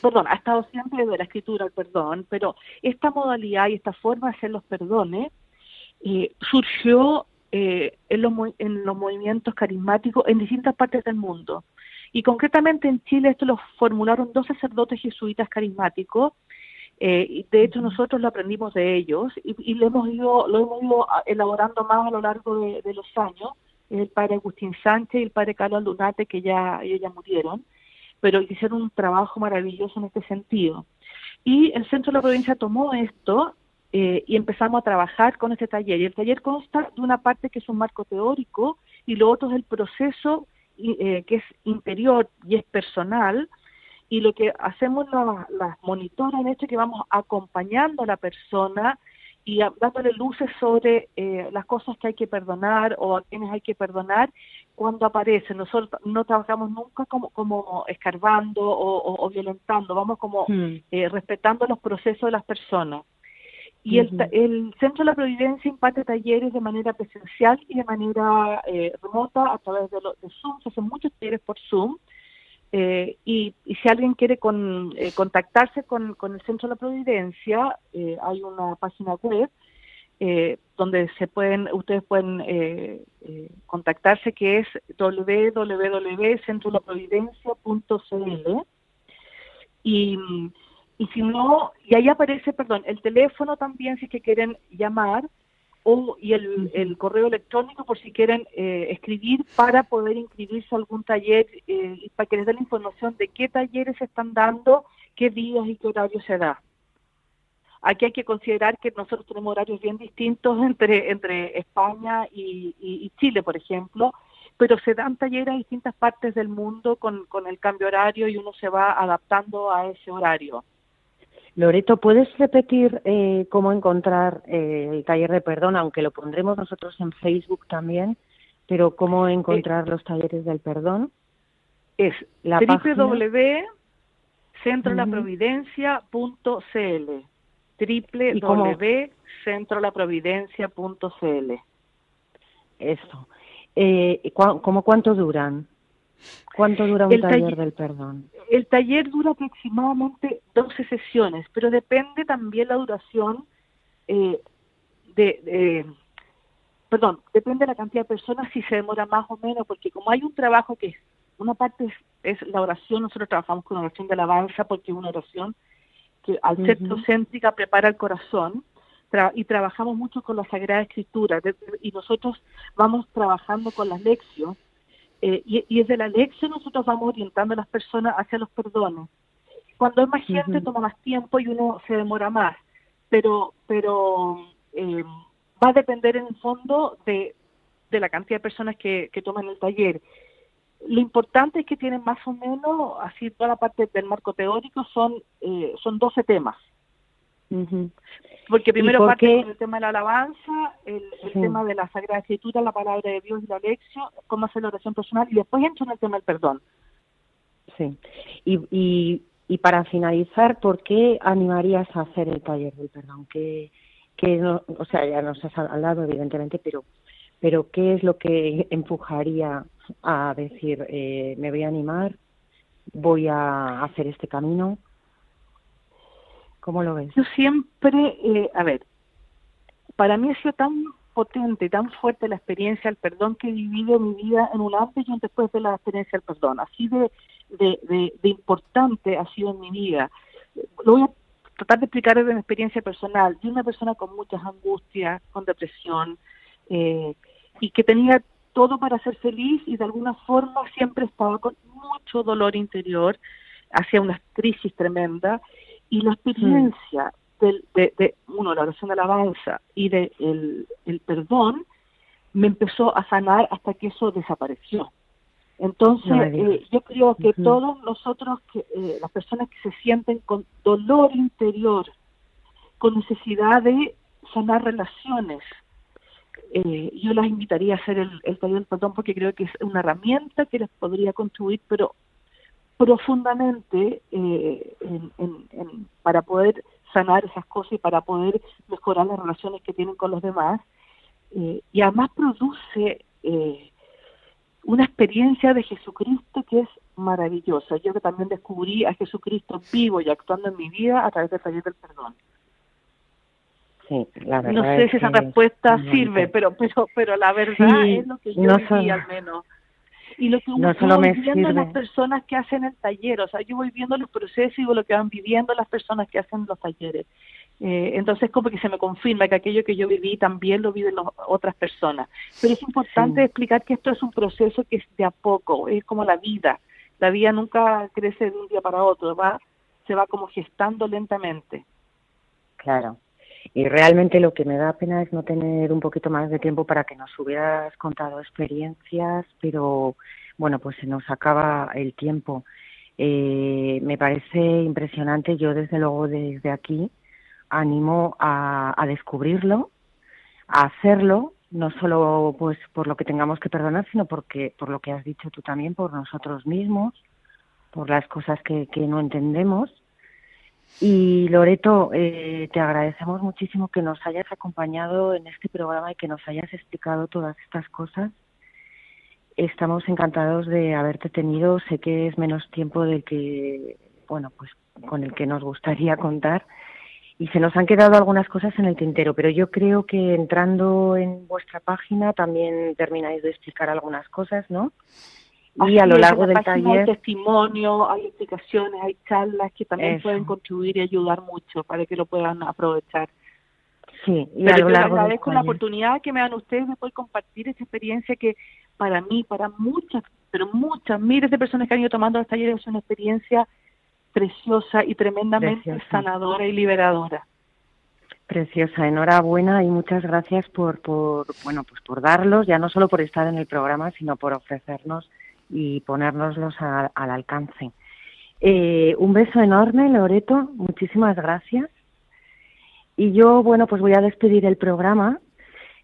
perdón, ha estado siempre desde la escritura el perdón, pero esta modalidad y esta forma de hacer los perdones eh, surgió eh, en, los, en los movimientos carismáticos en distintas partes del mundo. Y concretamente en Chile esto lo formularon dos sacerdotes jesuitas carismáticos. Eh, de hecho, nosotros lo aprendimos de ellos y, lo, hemos ido, lo hemos ido elaborando más a lo largo de, los años. El padre Agustín Sánchez y el padre Carlos Lunate, que ya, ellos ya murieron, pero hicieron un trabajo maravilloso en este sentido. Y el Centro de la Provincia tomó esto eh, y empezamos a trabajar con este taller. Y el taller consta de una parte que es un marco teórico y lo otro es el proceso eh, que es interior y es personal, y lo que hacemos las monitoras en esto es que vamos acompañando a la persona y dándole luces sobre eh, las cosas que hay que perdonar o a quienes hay que perdonar cuando aparecen. Nosotros no trabajamos nunca como, como escarbando o, violentando, vamos como hmm. eh, respetando los procesos de las personas. Y el, el, Centro de la Providencia imparte talleres de manera presencial y de manera eh, remota a través de, de, Zoom. Se hacen muchos talleres por Zoom. Eh, y, y, si alguien quiere con, eh, contactarse con, con, el Centro de la Providencia, hay una página web donde se pueden ustedes pueden contactarse que es www.centrolaprovidencia.cl y y si no, y ahí aparece, perdón, el teléfono también, si que quieren llamar, o y el, correo electrónico por si quieren eh, escribir para poder inscribirse a algún taller eh, y para que les dé la información de qué talleres se están dando, qué días y qué horario se da. Aquí hay que considerar que nosotros tenemos horarios bien distintos entre, entre España y, Chile, por ejemplo, pero se dan talleres a distintas partes del mundo con, con el cambio horario y uno se va adaptando a ese horario. Loreto, ¿puedes repetir eh, cómo encontrar eh, el taller de perdón, aunque lo pondremos nosotros en Facebook también, pero cómo encontrar los talleres del perdón? Es la www.centrolaprovidencia.cl www.centrolaprovidencia.cl Eso. Eh, ¿Cómo cuánto duran? ¿Cuánto dura un taller, del perdón? El taller dura aproximadamente 12 sesiones, pero depende también la duración eh, de, perdón, depende de la cantidad de personas si se demora más o menos, porque como hay un trabajo que es, una parte es, la oración, nosotros trabajamos con oración de alabanza porque es una oración que al ser céntrica prepara el corazón y trabajamos mucho con la Sagrada Escritura y nosotros vamos trabajando con las lecciones eh, y, desde la lección nosotros vamos orientando a las personas hacia los perdones. Cuando hay más gente toma más tiempo y uno se demora más, pero pero eh, va a depender en el fondo de, de la cantidad de personas que, que toman el taller. Lo importante es que tienen más o menos, así toda la parte del marco teórico, son, eh, son 12 temas. Porque primero parte con el tema de la alabanza, el, tema de la Sagrada Escritura, la palabra de Dios y la lección, cómo hacer la oración personal, y después entro en el tema del perdón. Sí. Y, y, y para finalizar, ¿por qué animarías a hacer el taller del perdón? Que, que no, o sea, ya nos has hablado, evidentemente, pero, pero ¿qué es lo que empujaría a decir, eh, me voy a animar, voy a hacer este camino? ¿Cómo lo ves? Yo siempre, eh, a ver, para mí ha sido tan potente, tan fuerte la experiencia del perdón que he vivido mi vida en un antes y un después de la experiencia del perdón. Así de, de, de, importante ha sido en mi vida. Lo voy a tratar de explicar desde mi experiencia personal. Yo una persona con muchas angustias, con depresión, eh, y que tenía todo para ser feliz y de alguna forma siempre estaba con mucho dolor interior, hacia una crisis tremenda y la experiencia del, de, de, uno, la oración de alabanza y de el, perdón me empezó a sanar hasta que eso desapareció. Entonces, eh, yo creo que todos nosotros, que, eh, las personas que se sienten con dolor interior, con necesidad de sanar relaciones, eh, yo las invitaría a hacer el, el taller del perdón porque creo que es una herramienta que les podría contribuir, pero profundamente eh, en, para poder sanar esas cosas y para poder mejorar las relaciones que tienen con los demás. Eh, y además produce una experiencia de Jesucristo que es maravillosa. Yo que también descubrí a Jesucristo vivo y actuando en mi vida a través del taller del perdón no sé si esa respuesta sirve, pero pero pero la verdad es lo que yo no viví al menos. Y lo que uno no voy viendo las personas que hacen el taller, o sea, yo voy viendo los procesos y lo que van viviendo las personas que hacen los talleres. Eh, entonces, como que se me confirma que aquello que yo viví también lo viven las otras personas. Pero es importante explicar que esto es un proceso que es de a poco, es como la vida. La vida nunca crece de un día para otro, va se va como gestando lentamente. Claro. Y realmente lo que me da pena es no tener un poquito más de tiempo para que nos hubieras contado experiencias, pero bueno, pues se nos acaba el tiempo. Eh, me parece impresionante, yo desde luego desde aquí animo a, a descubrirlo, a hacerlo, no solo pues por lo que tengamos que perdonar, sino porque por lo que has dicho tú también, por nosotros mismos, por las cosas que, que no entendemos y Loreto, eh, te agradecemos muchísimo que nos hayas acompañado en este programa y que nos hayas explicado todas estas cosas. Estamos encantados de haberte tenido. Sé que es menos tiempo del que, bueno, pues con el que nos gustaría contar. Y se nos han quedado algunas cosas en el tintero, pero yo creo que entrando en vuestra página también termináis de explicar algunas cosas, ¿no? Y a lo largo del taller hay testimonio, hay explicaciones, hay charlas que también pueden contribuir y ayudar mucho para que lo puedan aprovechar. Sí, y Pero yo agradezco la oportunidad que me dan ustedes de poder compartir esa experiencia que para mí, para muchas, pero muchas, miles de personas que han ido tomando los talleres es una experiencia preciosa y tremendamente sanadora y liberadora. Preciosa, enhorabuena y muchas gracias por, por, bueno, pues por darlos, ya no solo por estar en el programa, sino por ofrecernos y ponérnoslos al alcance. Eh, un beso enorme, Loreto, muchísimas gracias. Y yo, bueno, pues voy a despedir el programa.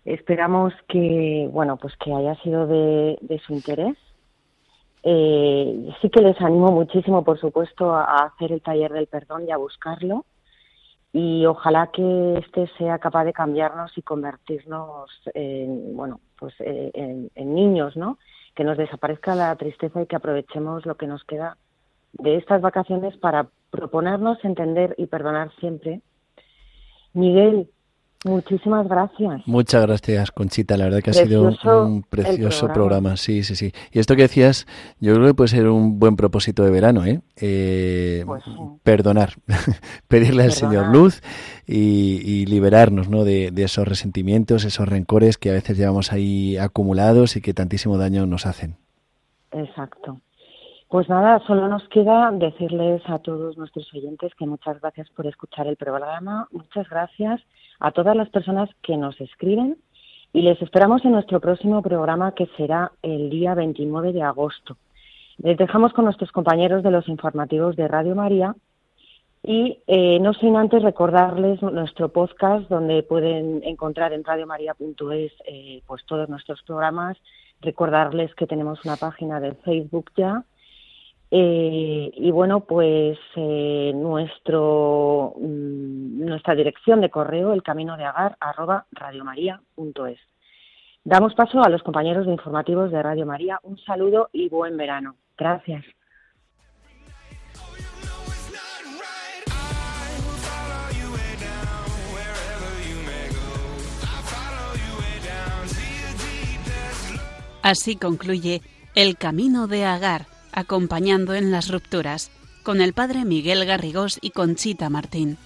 Esperamos que, bueno, pues que haya sido de, su interés. Eh, sí que les animo muchísimo, por supuesto, a hacer el taller del perdón y a buscarlo y ojalá que este sea capaz de cambiarnos y convertirnos en, bueno, pues eh, en, niños, ¿no? Que nos desaparezca la tristeza y que aprovechemos lo que nos queda de estas vacaciones para proponernos entender y perdonar siempre. Miguel, Muchísimas gracias. Muchas gracias, Conchita. La verdad que ha sido un precioso programa. Sí, sí, sí. Y esto que decías, yo creo que puede ser un buen propósito de verano, ¿eh? eh pues perdonar, pedirle al Señor luz y, liberarnos ¿no? de, de, esos resentimientos, esos rencores que a veces llevamos ahí acumulados y que tantísimo daño nos hacen. Exacto. Pues nada, solo nos queda decirles a todos nuestros oyentes que muchas gracias por escuchar el programa, muchas gracias a todas las personas que nos escriben y les esperamos en nuestro próximo programa que será el día 29 de agosto. Les dejamos con nuestros compañeros de los informativos de Radio María y eh, no sin antes recordarles nuestro podcast donde pueden encontrar en radiomaria.es eh, pues todos nuestros programas, recordarles que tenemos una página de Facebook ya eh, y bueno, pues eh, nuestro, mm, nuestra dirección de correo, el camino de agar, arroba radiomaria.es. Damos paso a los compañeros de informativos de Radio María. Un saludo y buen verano. Gracias. Así concluye El Camino de Agar acompañando en las rupturas, con el padre Miguel Garrigós y Conchita Martín.